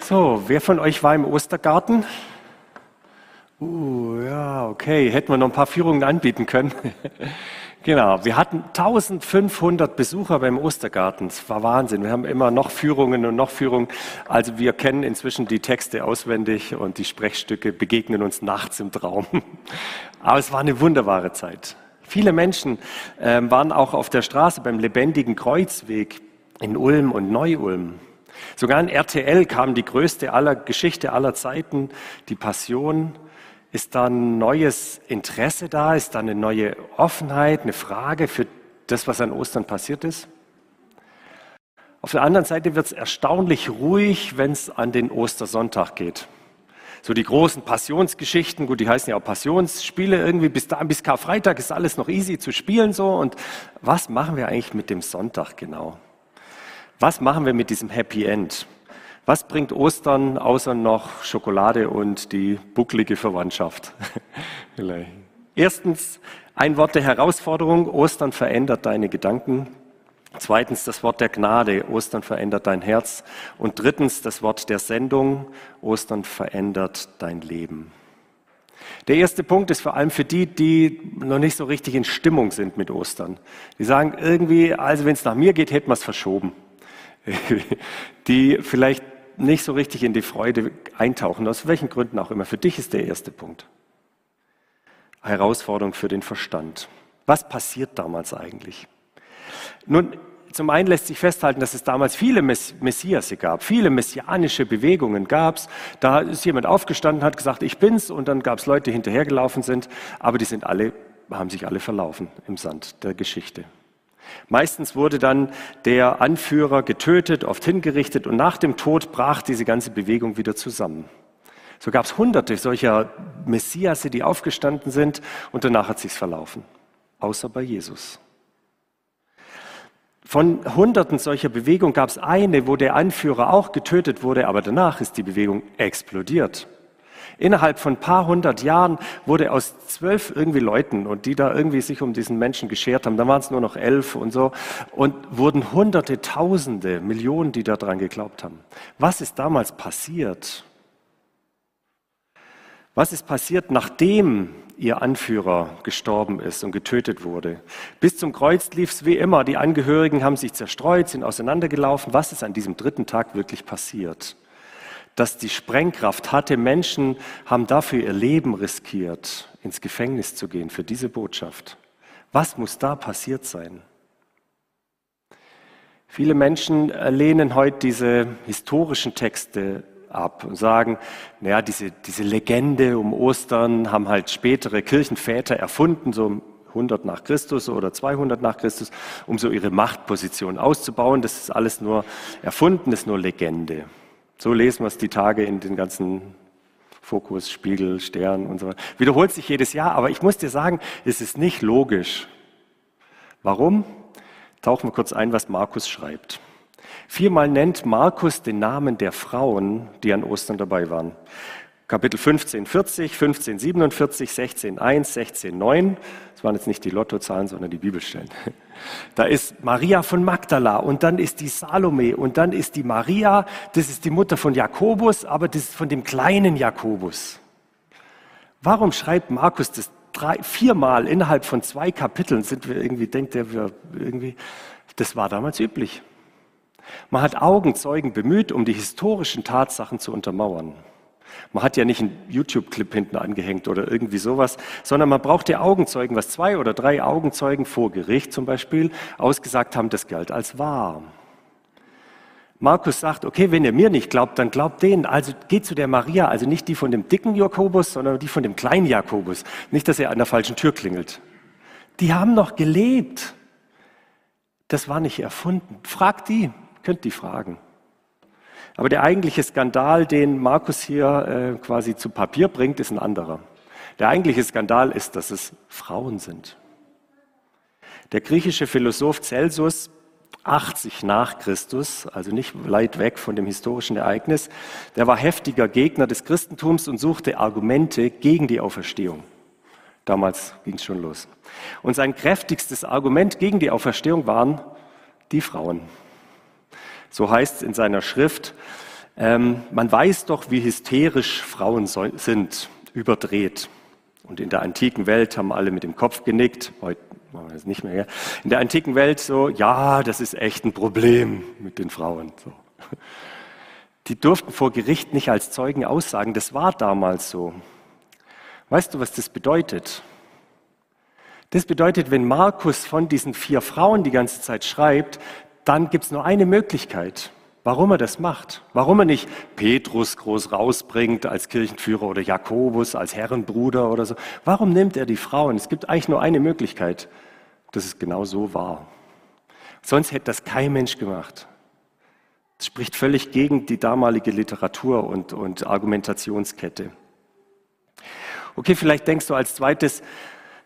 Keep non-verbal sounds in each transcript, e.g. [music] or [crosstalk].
So, wer von euch war im Ostergarten? Uh, ja, okay. Hätten wir noch ein paar Führungen anbieten können. [laughs] genau. Wir hatten 1500 Besucher beim Ostergarten. Es war Wahnsinn. Wir haben immer noch Führungen und noch Führungen. Also wir kennen inzwischen die Texte auswendig und die Sprechstücke begegnen uns nachts im Traum. [laughs] Aber es war eine wunderbare Zeit. Viele Menschen äh, waren auch auf der Straße beim lebendigen Kreuzweg in Ulm und Neu-Ulm. Sogar in RTL kam die größte aller Geschichte aller Zeiten, die Passion. Ist da ein neues Interesse da? Ist da eine neue Offenheit, eine Frage für das, was an Ostern passiert ist? Auf der anderen Seite wird es erstaunlich ruhig, wenn es an den Ostersonntag geht. So die großen Passionsgeschichten, gut, die heißen ja auch Passionsspiele irgendwie, bis da, bis Karfreitag ist alles noch easy zu spielen so. Und was machen wir eigentlich mit dem Sonntag genau? Was machen wir mit diesem Happy End? Was bringt Ostern außer noch Schokolade und die bucklige Verwandtschaft? [laughs] Erstens ein Wort der Herausforderung. Ostern verändert deine Gedanken. Zweitens das Wort der Gnade. Ostern verändert dein Herz. Und drittens das Wort der Sendung. Ostern verändert dein Leben. Der erste Punkt ist vor allem für die, die noch nicht so richtig in Stimmung sind mit Ostern. Die sagen irgendwie, also wenn es nach mir geht, hätten wir es verschoben. [laughs] die vielleicht nicht so richtig in die Freude eintauchen, aus welchen Gründen auch immer. Für dich ist der erste Punkt. Herausforderung für den Verstand. Was passiert damals eigentlich? Nun, zum einen lässt sich festhalten, dass es damals viele Messias gab, viele messianische Bewegungen gab es. Da ist jemand aufgestanden, hat gesagt, ich bin's, und dann gab es Leute, die hinterhergelaufen sind, aber die sind alle, haben sich alle verlaufen im Sand der Geschichte. Meistens wurde dann der Anführer getötet, oft hingerichtet und nach dem Tod brach diese ganze Bewegung wieder zusammen. So gab es hunderte solcher Messiasse, die aufgestanden sind und danach hat sich's verlaufen. Außer bei Jesus. Von hunderten solcher Bewegungen gab es eine, wo der Anführer auch getötet wurde, aber danach ist die Bewegung explodiert. Innerhalb von ein paar hundert Jahren wurde aus zwölf irgendwie Leuten und die da irgendwie sich um diesen Menschen geschert haben, da waren es nur noch elf und so und wurden Hunderte, Tausende, Millionen, die daran geglaubt haben. Was ist damals passiert? Was ist passiert, nachdem ihr Anführer gestorben ist und getötet wurde? Bis zum Kreuz lief es wie immer. Die Angehörigen haben sich zerstreut, sind auseinandergelaufen. Was ist an diesem dritten Tag wirklich passiert? Dass die Sprengkraft hatte. Menschen haben dafür ihr Leben riskiert, ins Gefängnis zu gehen für diese Botschaft. Was muss da passiert sein? Viele Menschen lehnen heute diese historischen Texte ab und sagen, naja, diese, diese Legende um Ostern haben halt spätere Kirchenväter erfunden, so 100 nach Christus oder 200 nach Christus, um so ihre Machtposition auszubauen. Das ist alles nur erfunden, das ist nur Legende. So lesen wir es die Tage in den ganzen Fokus, Spiegel, Stern und so weiter. Wiederholt sich jedes Jahr, aber ich muss dir sagen, es ist nicht logisch. Warum? Tauchen wir kurz ein, was Markus schreibt. Viermal nennt Markus den Namen der Frauen, die an Ostern dabei waren. Kapitel 15, 40, 15, 47, 16, 1, 16, 9. Das waren jetzt nicht die Lottozahlen, sondern die Bibelstellen. [laughs] Da ist Maria von Magdala und dann ist die Salome und dann ist die Maria, das ist die Mutter von Jakobus, aber das ist von dem kleinen Jakobus. Warum schreibt Markus das drei, viermal innerhalb von zwei Kapiteln? Sind wir irgendwie, denkt er, wir irgendwie, das war damals üblich. Man hat Augenzeugen bemüht, um die historischen Tatsachen zu untermauern. Man hat ja nicht einen YouTube-Clip hinten angehängt oder irgendwie sowas, sondern man braucht ja Augenzeugen, was zwei oder drei Augenzeugen vor Gericht zum Beispiel ausgesagt haben, das galt als wahr. Markus sagt, okay, wenn ihr mir nicht glaubt, dann glaubt denen. Also geht zu der Maria, also nicht die von dem dicken Jakobus, sondern die von dem kleinen Jakobus. Nicht, dass er an der falschen Tür klingelt. Die haben noch gelebt. Das war nicht erfunden. Fragt die, könnt die fragen. Aber der eigentliche Skandal, den Markus hier äh, quasi zu Papier bringt, ist ein anderer. Der eigentliche Skandal ist, dass es Frauen sind. Der griechische Philosoph Celsus 80 nach Christus, also nicht weit weg von dem historischen Ereignis, der war heftiger Gegner des Christentums und suchte Argumente gegen die Auferstehung. Damals ging es schon los. Und sein kräftigstes Argument gegen die Auferstehung waren die Frauen. So heißt es in seiner Schrift, Ähm, man weiß doch, wie hysterisch Frauen so, sind, überdreht. Und in der antiken Welt haben alle mit dem Kopf genickt. Heute machen wir das nicht mehr. In der antiken Welt so, ja, das ist echt ein Problem mit den Frauen. So. Die durften vor Gericht nicht als Zeugen aussagen. Das war damals so. Weißt du, was das bedeutet? Das bedeutet, wenn Markus von diesen vier Frauen die ganze Zeit schreibt, dann gibt es nur eine Möglichkeit, warum er das macht. Warum er nicht Petrus groß rausbringt als Kirchenführer oder Jakobus als Herrenbruder oder so. Warum nimmt er die Frauen? Es gibt eigentlich nur eine Möglichkeit, dass es genau so war. Sonst hätte das kein Mensch gemacht. Das spricht völlig gegen die damalige Literatur und, und Argumentationskette. Okay, vielleicht denkst du als zweites,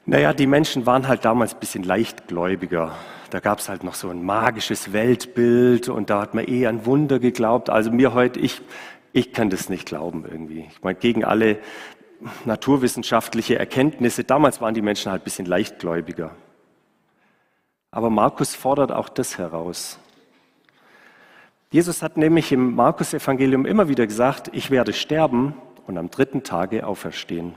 naja, die Menschen waren halt damals ein bisschen leichtgläubiger. Da gab es halt noch so ein magisches Weltbild und da hat man eh an Wunder geglaubt. Also mir heute, ich, ich kann das nicht glauben irgendwie. Ich meine, gegen alle naturwissenschaftliche Erkenntnisse, damals waren die Menschen halt ein bisschen leichtgläubiger. Aber Markus fordert auch das heraus. Jesus hat nämlich im Markus-Evangelium immer wieder gesagt, ich werde sterben und am dritten Tage auferstehen.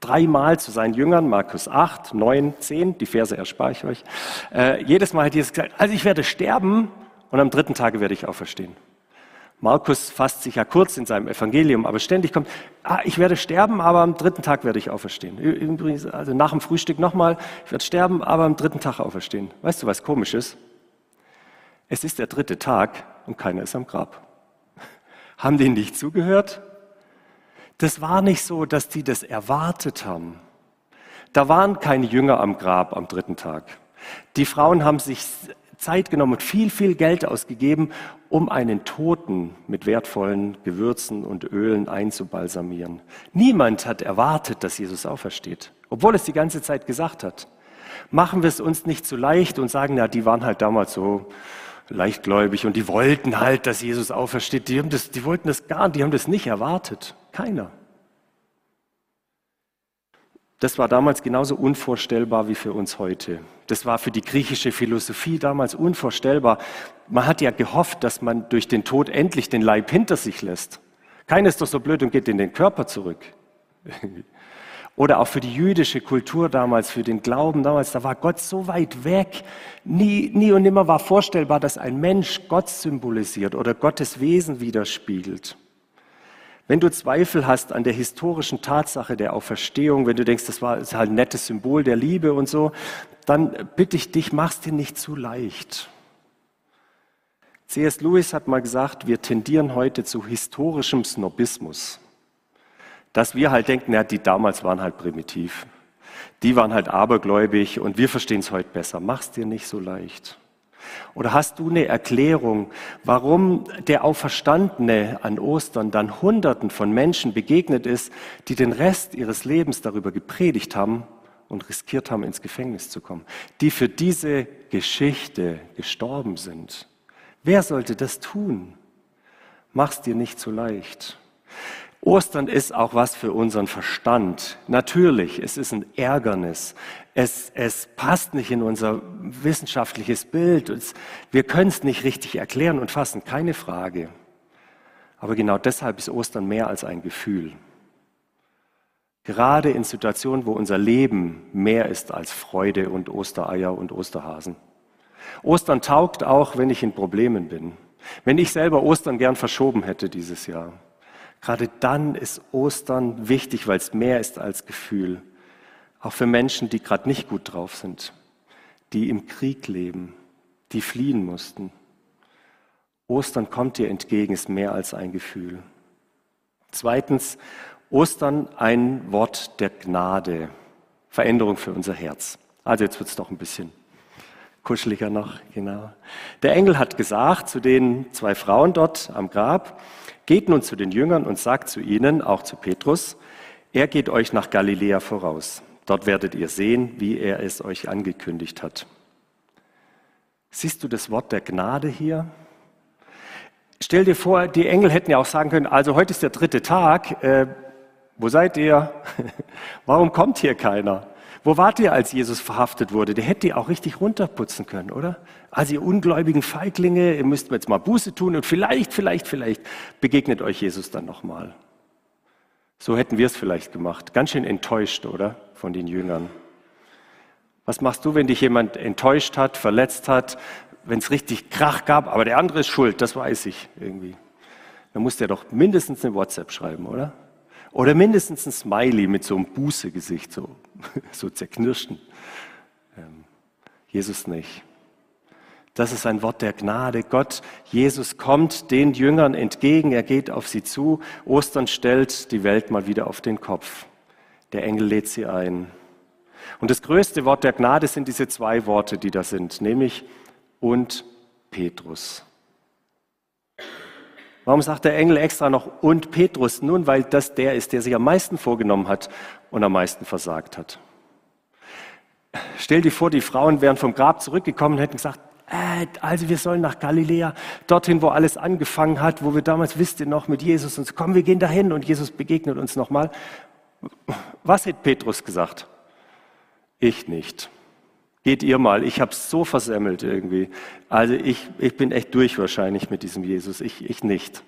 Dreimal zu seinen Jüngern, Markus 8, 9, 10, die Verse erspare ich euch. Äh, jedes Mal hat Jesus gesagt, also ich werde sterben und am dritten Tage werde ich auferstehen. Markus fasst sich ja kurz in seinem Evangelium, aber ständig kommt, ah, ich werde sterben, aber am dritten Tag werde ich auferstehen. Übrigens, also nach dem Frühstück nochmal, ich werde sterben, aber am dritten Tag auferstehen. Weißt du, was komisch ist? Es ist der dritte Tag und keiner ist am Grab. [laughs] Haben die nicht zugehört? Das war nicht so, dass die das erwartet haben. Da waren keine Jünger am Grab am dritten Tag. Die Frauen haben sich Zeit genommen und viel, viel Geld ausgegeben, um einen Toten mit wertvollen Gewürzen und Ölen einzubalsamieren. Niemand hat erwartet, dass Jesus aufersteht, obwohl es die ganze Zeit gesagt hat. Machen wir es uns nicht zu leicht und sagen, na, die waren halt damals so leichtgläubig und die wollten halt, dass Jesus aufersteht. Die, haben das, die wollten das gar die haben das nicht erwartet. Keiner. Das war damals genauso unvorstellbar wie für uns heute. Das war für die griechische Philosophie damals unvorstellbar. Man hat ja gehofft, dass man durch den Tod endlich den Leib hinter sich lässt. Keiner ist doch so blöd und geht in den Körper zurück. [laughs] Oder auch für die jüdische Kultur damals, für den Glauben damals, da war Gott so weit weg. Nie, nie und nimmer war vorstellbar, dass ein Mensch Gott symbolisiert oder Gottes Wesen widerspiegelt. Wenn du Zweifel hast an der historischen Tatsache der Auferstehung, wenn du denkst, das war das halt ein nettes Symbol der Liebe und so, dann bitte ich dich, mach's dir nicht zu leicht. C.S. Lewis hat mal gesagt, wir tendieren heute zu historischem Snobismus dass wir halt denken, ja, die damals waren halt primitiv. Die waren halt abergläubig und wir verstehen es heute besser. Mach's dir nicht so leicht. Oder hast du eine Erklärung, warum der Auferstandene an Ostern dann Hunderten von Menschen begegnet ist, die den Rest ihres Lebens darüber gepredigt haben und riskiert haben, ins Gefängnis zu kommen, die für diese Geschichte gestorben sind? Wer sollte das tun? Mach's dir nicht so leicht. Ostern ist auch was für unseren Verstand. Natürlich, es ist ein Ärgernis. Es, es passt nicht in unser wissenschaftliches Bild. Es, wir können es nicht richtig erklären und fassen, keine Frage. Aber genau deshalb ist Ostern mehr als ein Gefühl. Gerade in Situationen, wo unser Leben mehr ist als Freude und Ostereier und Osterhasen. Ostern taugt auch, wenn ich in Problemen bin. Wenn ich selber Ostern gern verschoben hätte dieses Jahr. Gerade dann ist Ostern wichtig, weil es mehr ist als Gefühl. Auch für Menschen, die gerade nicht gut drauf sind, die im Krieg leben, die fliehen mussten. Ostern kommt dir entgegen, ist mehr als ein Gefühl. Zweitens, Ostern ein Wort der Gnade, Veränderung für unser Herz. Also jetzt wird es doch ein bisschen kuscheliger noch, genau. Der Engel hat gesagt zu den zwei Frauen dort am Grab, Geht nun zu den Jüngern und sagt zu ihnen, auch zu Petrus, er geht euch nach Galiläa voraus. Dort werdet ihr sehen, wie er es euch angekündigt hat. Siehst du das Wort der Gnade hier? Stell dir vor, die Engel hätten ja auch sagen können, also heute ist der dritte Tag, äh, wo seid ihr? [laughs] Warum kommt hier keiner? Wo wart ihr, als Jesus verhaftet wurde? Der hätte ihr auch richtig runterputzen können, oder? Also ihr ungläubigen Feiglinge, ihr müsst jetzt mal Buße tun und vielleicht, vielleicht, vielleicht begegnet euch Jesus dann nochmal. So hätten wir es vielleicht gemacht. Ganz schön enttäuscht, oder? Von den Jüngern. Was machst du, wenn dich jemand enttäuscht hat, verletzt hat, wenn es richtig Krach gab, aber der andere ist schuld, das weiß ich irgendwie. Dann muss der doch mindestens eine WhatsApp schreiben, oder? Oder mindestens ein Smiley mit so einem Bußegesicht, so, [laughs] so zerknirschten. Ähm, Jesus nicht. Das ist ein Wort der Gnade. Gott, Jesus kommt den Jüngern entgegen, er geht auf sie zu. Ostern stellt die Welt mal wieder auf den Kopf. Der Engel lädt sie ein. Und das größte Wort der Gnade sind diese zwei Worte, die da sind, nämlich und Petrus. Warum sagt der Engel extra noch und Petrus? Nun, weil das der ist, der sich am meisten vorgenommen hat und am meisten versagt hat. Stell dir vor, die Frauen wären vom Grab zurückgekommen und hätten gesagt, äh, also wir sollen nach Galiläa, dorthin, wo alles angefangen hat, wo wir damals, wisst ihr noch, mit Jesus und so, komm, wir gehen dahin und Jesus begegnet uns nochmal. Was hat Petrus gesagt? Ich nicht. Geht ihr mal, ich habe es so versemmelt irgendwie. Also ich, ich bin echt durch wahrscheinlich mit diesem Jesus, ich, ich nicht.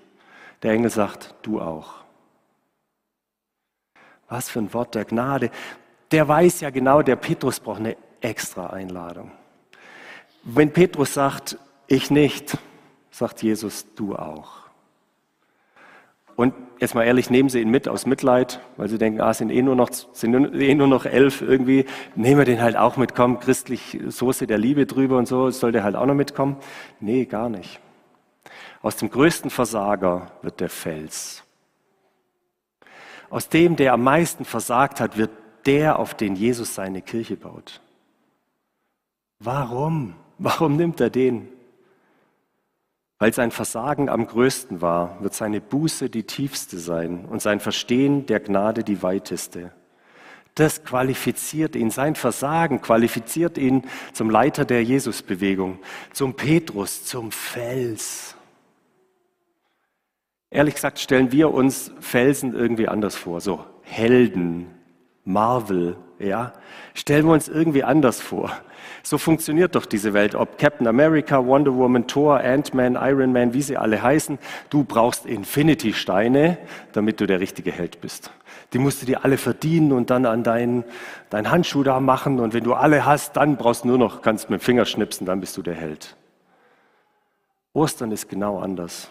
Der Engel sagt, du auch. Was für ein Wort der Gnade. Der weiß ja genau, der Petrus braucht eine extra Einladung. Wenn Petrus sagt, ich nicht, sagt Jesus, du auch. Und jetzt mal ehrlich, nehmen Sie ihn mit aus Mitleid, weil Sie denken, ah, sind eh nur noch, sind eh nur noch elf irgendwie. Nehmen wir den halt auch mit, komm, christlich Soße der Liebe drüber und so, soll der halt auch noch mitkommen? Nee, gar nicht. Aus dem größten Versager wird der Fels. Aus dem, der am meisten versagt hat, wird der, auf den Jesus seine Kirche baut. Warum? Warum nimmt er den? Weil sein Versagen am größten war, wird seine Buße die tiefste sein und sein Verstehen der Gnade die weiteste. Das qualifiziert ihn, sein Versagen qualifiziert ihn zum Leiter der Jesusbewegung, zum Petrus, zum Fels. Ehrlich gesagt stellen wir uns Felsen irgendwie anders vor, so Helden, Marvel, ja, stellen wir uns irgendwie anders vor. So funktioniert doch diese Welt. Ob Captain America, Wonder Woman, Thor, Ant-Man, Iron Man, wie sie alle heißen. Du brauchst Infinity-Steine, damit du der richtige Held bist. Die musst du dir alle verdienen und dann an deinen, deinen Handschuh da machen. Und wenn du alle hast, dann brauchst du nur noch, kannst mit dem Finger schnipsen, dann bist du der Held. Ostern ist genau anders.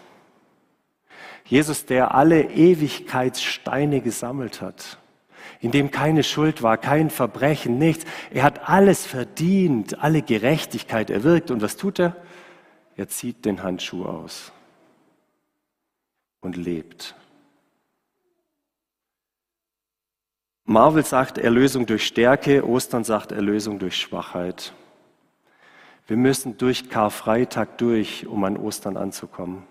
Jesus, der alle Ewigkeitssteine gesammelt hat in dem keine Schuld war, kein Verbrechen, nichts. Er hat alles verdient, alle Gerechtigkeit erwirkt. Und was tut er? Er zieht den Handschuh aus und lebt. Marvel sagt Erlösung durch Stärke, Ostern sagt Erlösung durch Schwachheit. Wir müssen durch Karfreitag durch, um an Ostern anzukommen.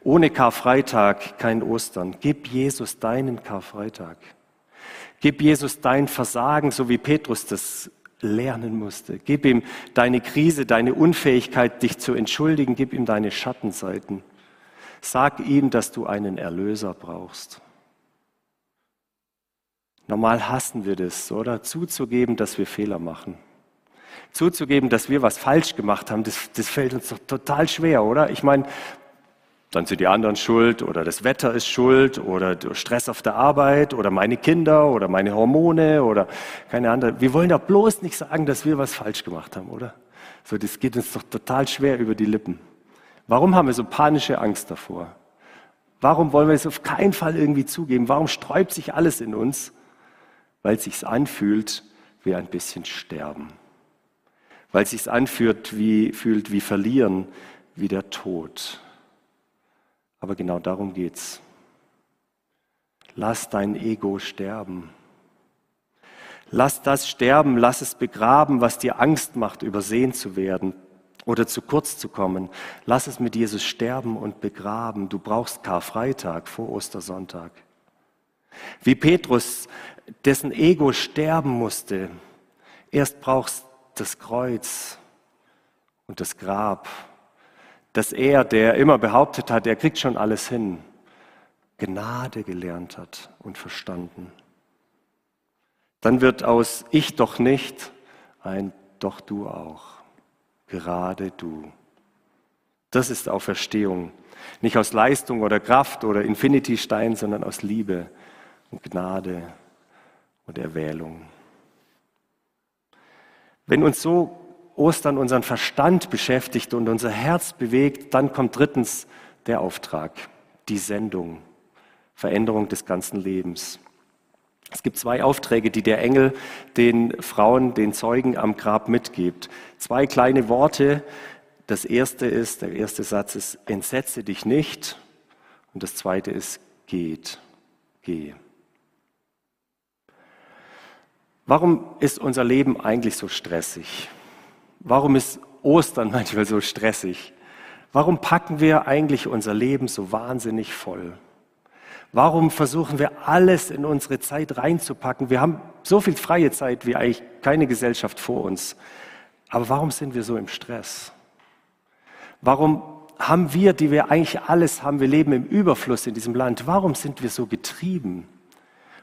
Ohne Karfreitag kein Ostern. Gib Jesus deinen Karfreitag. Gib Jesus dein Versagen, so wie Petrus das lernen musste. Gib ihm deine Krise, deine Unfähigkeit, dich zu entschuldigen. Gib ihm deine Schattenseiten. Sag ihm, dass du einen Erlöser brauchst. Normal hassen wir das, oder? Zuzugeben, dass wir Fehler machen. Zuzugeben, dass wir was falsch gemacht haben, das, das fällt uns doch total schwer, oder? Ich meine, dann sind die anderen schuld oder das Wetter ist schuld oder Stress auf der Arbeit oder meine Kinder oder meine Hormone oder keine andere. Wir wollen doch bloß nicht sagen, dass wir was falsch gemacht haben, oder? So, das geht uns doch total schwer über die Lippen. Warum haben wir so panische Angst davor? Warum wollen wir es auf keinen Fall irgendwie zugeben? Warum sträubt sich alles in uns? Weil es sich anfühlt wie ein bisschen sterben. Weil es sich anfühlt wie, fühlt wie verlieren, wie der Tod. Aber genau darum geht's. Lass dein Ego sterben. Lass das sterben, lass es begraben, was dir Angst macht, übersehen zu werden oder zu kurz zu kommen. Lass es mit Jesus sterben und begraben. Du brauchst Karfreitag vor Ostersonntag. Wie Petrus, dessen Ego sterben musste. Erst brauchst das Kreuz und das Grab dass er, der immer behauptet hat, er kriegt schon alles hin, Gnade gelernt hat und verstanden. dann wird aus ich doch nicht ein doch du auch, gerade du. Das ist Auferstehung. Nicht aus Leistung oder Kraft oder Infinity-Stein, sondern aus Liebe und Gnade und Erwählung. Wenn uns so Ostern unseren Verstand beschäftigt und unser Herz bewegt, dann kommt drittens der Auftrag, die Sendung, Veränderung des ganzen Lebens. Es gibt zwei Aufträge, die der Engel den Frauen, den Zeugen am Grab mitgibt. Zwei kleine Worte. Das erste ist, der erste Satz ist, entsetze dich nicht. Und das zweite ist, geht, geh. Warum ist unser Leben eigentlich so stressig? Warum ist Ostern [laughs] manchmal so stressig? Warum packen wir eigentlich unser Leben so wahnsinnig voll? Warum versuchen wir alles in unsere Zeit reinzupacken? Wir haben so viel freie Zeit wie eigentlich keine Gesellschaft vor uns. Aber warum sind wir so im Stress? Warum haben wir, die wir eigentlich alles haben, wir leben im Überfluss in diesem Land, warum sind wir so getrieben?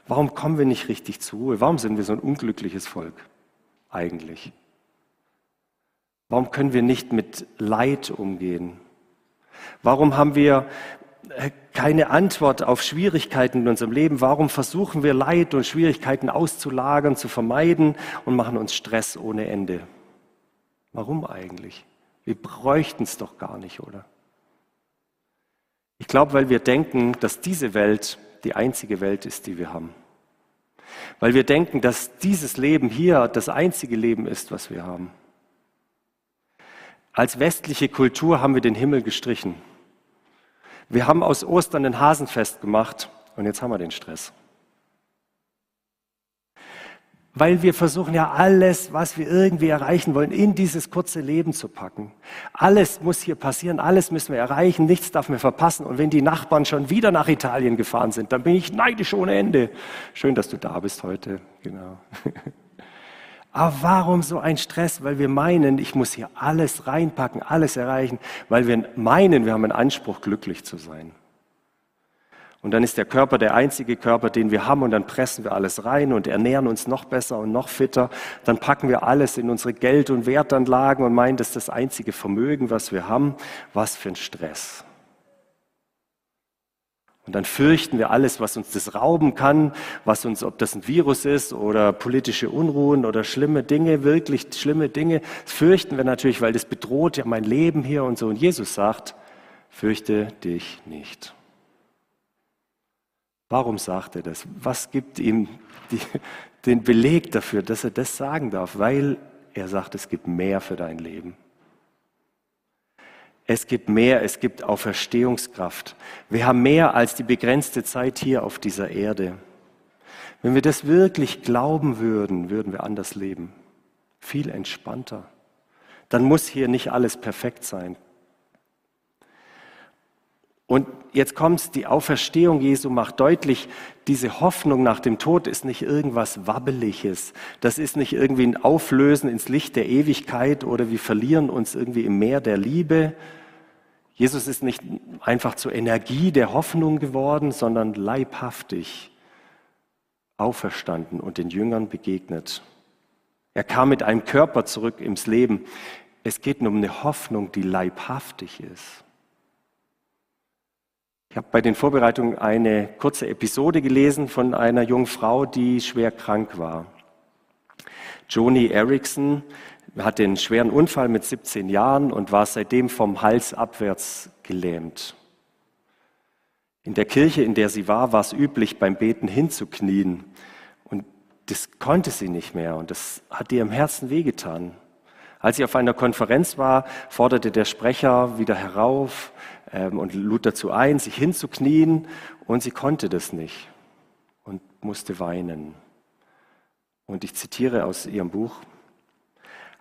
Warum kommen wir nicht richtig zur Ruhe? Warum sind wir so ein unglückliches Volk eigentlich? Warum können wir nicht mit Leid umgehen? Warum haben wir äh, keine Antwort auf Schwierigkeiten in unserem Leben? Warum versuchen wir Leid und Schwierigkeiten auszulagern, zu vermeiden und machen uns Stress ohne Ende? Warum eigentlich? Wir bräuchten es doch gar nicht, oder? Ich glaube, weil wir denken, dass diese Welt die einzige Welt ist, die wir haben. Weil wir denken, dass dieses Leben hier das einzige Leben ist, was wir haben. Als westliche Kultur haben wir den Himmel gestrichen. Wir haben aus Ostern ein Hasenfest gemacht und jetzt haben wir den Stress. Weil wir versuchen ja alles, was wir irgendwie erreichen wollen, in dieses kurze Leben zu packen. Alles muss hier passieren, alles müssen wir erreichen, nichts darf mir verpassen. Und wenn die Nachbarn schon wieder nach Italien gefahren sind, dann bin ich neidisch ohne Ende. Schön, dass du da bist heute. Genau. [laughs] Aber warum so ein Stress? Weil wir meinen, ich muss hier alles reinpacken, alles erreichen, weil wir meinen, wir haben einen Anspruch, glücklich zu sein. Und dann ist der Körper der einzige Körper, den wir haben und dann pressen wir alles rein und ernähren uns noch besser und noch fitter. Dann packen wir alles in unsere Geld- und Wertanlagen und meinen, das ist das einzige Vermögen, was wir haben. Was für ein Stress. Und dann fürchten wir alles, was uns das rauben kann, was uns, ob das ein Virus ist oder politische Unruhen oder schlimme Dinge, wirklich schlimme Dinge, fürchten wir natürlich, weil das bedroht ja mein Leben hier und so. Und Jesus sagt, fürchte dich nicht. Warum sagt er das? Was gibt ihm die, den Beleg dafür, dass er das sagen darf? Weil er sagt, es gibt mehr für dein Leben. Es gibt mehr, es gibt Auferstehungskraft. Wir haben mehr als die begrenzte Zeit hier auf dieser Erde. Wenn wir das wirklich glauben würden, würden wir anders leben. Viel entspannter. Dann muss hier nicht alles perfekt sein. Und jetzt kommt's, die Auferstehung Jesu macht deutlich, diese Hoffnung nach dem Tod ist nicht irgendwas Wabbeliges. Das ist nicht irgendwie ein Auflösen ins Licht der Ewigkeit oder wir verlieren uns irgendwie im Meer der Liebe. Jesus ist nicht einfach zur Energie der Hoffnung geworden, sondern leibhaftig auferstanden und den Jüngern begegnet. Er kam mit einem Körper zurück ins Leben. Es geht nur um eine Hoffnung, die leibhaftig ist. Ich habe bei den Vorbereitungen eine kurze Episode gelesen von einer jungen Frau, die schwer krank war. Joni Erickson hatte einen schweren Unfall mit 17 Jahren und war seitdem vom Hals abwärts gelähmt. In der Kirche, in der sie war, war es üblich, beim Beten hinzuknien. Und das konnte sie nicht mehr und das hat ihr im Herzen wehgetan. Als sie auf einer Konferenz war, forderte der Sprecher wieder herauf, ähm, und lud dazu ein, sich hinzuknien und sie konnte das nicht und musste weinen. Und ich zitiere aus ihrem Buch,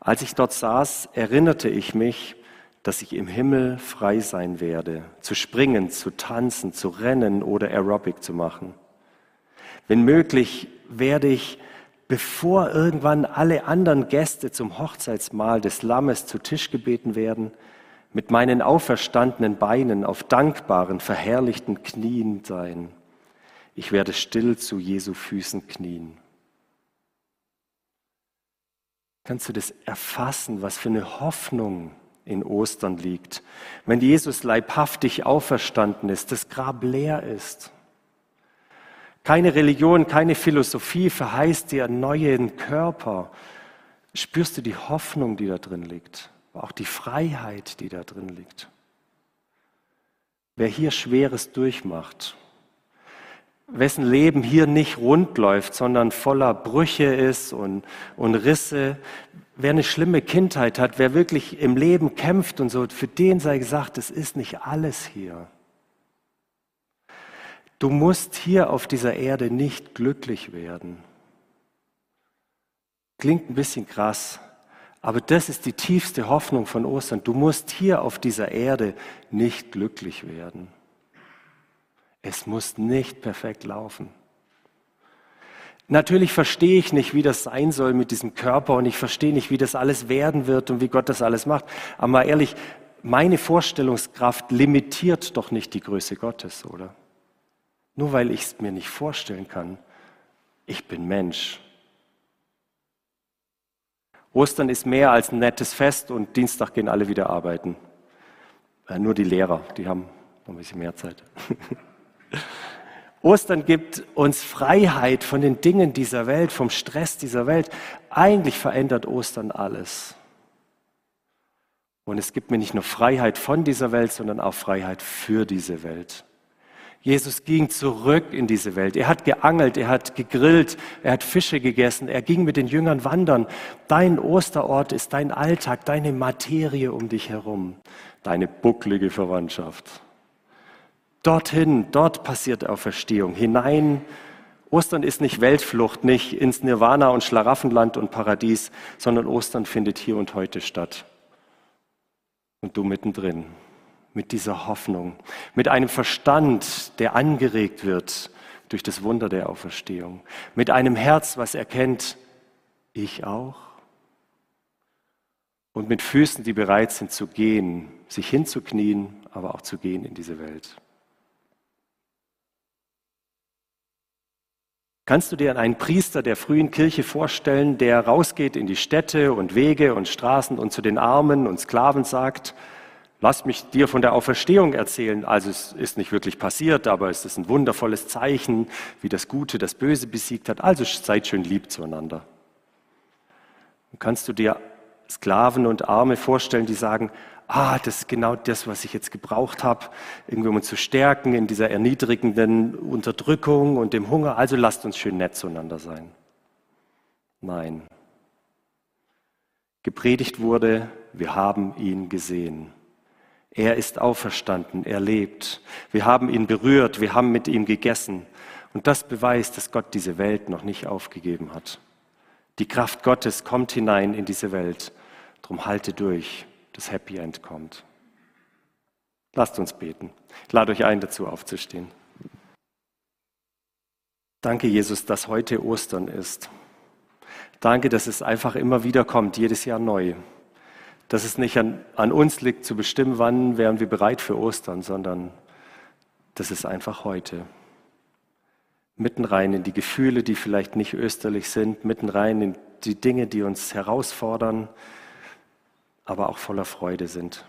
als ich dort saß, erinnerte ich mich, dass ich im Himmel frei sein werde, zu springen, zu tanzen, zu rennen oder Aerobic zu machen. Wenn möglich, werde ich, bevor irgendwann alle anderen Gäste zum Hochzeitsmahl des Lammes zu Tisch gebeten werden, mit meinen auferstandenen Beinen auf dankbaren, verherrlichten Knien sein. Ich werde still zu Jesu Füßen knien. Kannst du das erfassen, was für eine Hoffnung in Ostern liegt, wenn Jesus leibhaftig auferstanden ist, das Grab leer ist? Keine Religion, keine Philosophie verheißt dir einen neuen Körper. Spürst du die Hoffnung, die da drin liegt? Auch die Freiheit, die da drin liegt? Wer hier Schweres durchmacht, wessen Leben hier nicht rund läuft, sondern voller Brüche ist und, und Risse, wer eine schlimme Kindheit hat, wer wirklich im Leben kämpft und so, für den sei gesagt, es ist nicht alles hier. Du musst hier auf dieser Erde nicht glücklich werden. Klingt ein bisschen krass, aber das ist die tiefste Hoffnung von Ostern. Du musst hier auf dieser Erde nicht glücklich werden. Es muss nicht perfekt laufen. Natürlich verstehe ich nicht, wie das sein soll mit diesem Körper und ich verstehe nicht, wie das alles werden wird und wie Gott das alles macht. Aber mal ehrlich, meine Vorstellungskraft limitiert doch nicht die Größe Gottes, oder? Nur weil ich es mir nicht vorstellen kann. Ich bin Mensch. Ostern ist mehr als ein nettes Fest und Dienstag gehen alle wieder arbeiten. Äh, nur die Lehrer, die haben noch ein bisschen mehr Zeit. [laughs] Ostern gibt uns Freiheit von den Dingen dieser Welt, vom Stress dieser Welt. Eigentlich verändert Ostern alles. Und es gibt mir nicht nur Freiheit von dieser Welt, sondern auch Freiheit für diese Welt. Jesus ging zurück in diese Welt. Er hat geangelt, er hat gegrillt, er hat Fische gegessen, er ging mit den Jüngern wandern. Dein Osterort ist dein Alltag, deine Materie um dich herum, deine bucklige Verwandtschaft. Dorthin, dort passiert Auferstehung, hinein. Ostern ist nicht Weltflucht, nicht ins Nirvana und Schlaraffenland und Paradies, sondern Ostern findet hier und heute statt. Und du mittendrin mit dieser Hoffnung, mit einem Verstand, der angeregt wird durch das Wunder der Auferstehung, mit einem Herz, was erkennt, ich auch, und mit Füßen, die bereit sind zu gehen, sich hinzuknien, aber auch zu gehen in diese Welt. Kannst du dir einen Priester der frühen Kirche vorstellen, der rausgeht in die Städte und Wege und Straßen und zu den Armen und Sklaven sagt, Lass mich dir von der Auferstehung erzählen. Also es ist nicht wirklich passiert, aber es ist ein wundervolles Zeichen, wie das Gute das Böse besiegt hat. Also seid schön lieb zueinander. Und kannst du dir Sklaven und Arme vorstellen, die sagen, ah, das ist genau das, was ich jetzt gebraucht habe, irgendwie um uns zu stärken in dieser erniedrigenden Unterdrückung und dem Hunger. Also lasst uns schön nett zueinander sein. Nein. Gepredigt wurde, wir haben ihn gesehen. Er ist auferstanden, er lebt. Wir haben ihn berührt, wir haben mit ihm gegessen. Und das beweist, dass Gott diese Welt noch nicht aufgegeben hat. Die Kraft Gottes kommt hinein in diese Welt. Drum halte durch, das Happy End kommt. Lasst uns beten. Ich lade euch ein, dazu aufzustehen. Danke, Jesus, dass heute Ostern ist. Danke, dass es einfach immer wieder kommt, jedes Jahr neu dass es nicht an, an uns liegt zu bestimmen, wann wären wir bereit für Ostern, sondern das ist einfach heute. Mitten rein in die Gefühle, die vielleicht nicht österlich sind, mitten rein in die Dinge, die uns herausfordern, aber auch voller Freude sind.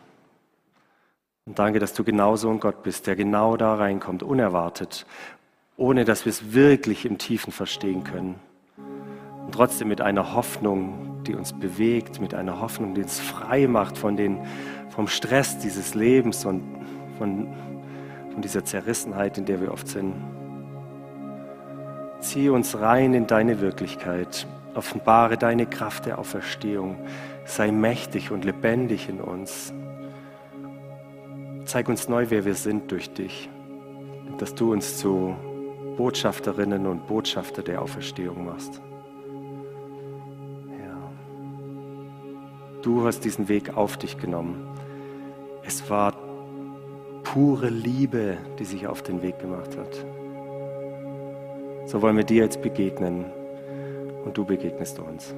Und danke, dass du genauso ein Gott bist, der genau da reinkommt, unerwartet, ohne dass wir es wirklich im Tiefen verstehen können. Und trotzdem mit einer Hoffnung, die uns bewegt, mit einer Hoffnung, die uns frei macht von den, vom Stress dieses Lebens und von, von dieser Zerrissenheit, in der wir oft sind. Zieh uns rein in deine Wirklichkeit. Offenbare deine Kraft der Auferstehung. Sei mächtig und lebendig in uns. Zeig uns neu, wer wir sind durch dich. Dass du uns zu Botschafterinnen und Botschafter der Auferstehung machst. Du hast diesen Weg auf dich genommen. Es war pure Liebe, die sich auf den Weg gemacht hat. So wollen wir dir jetzt begegnen und du begegnest uns.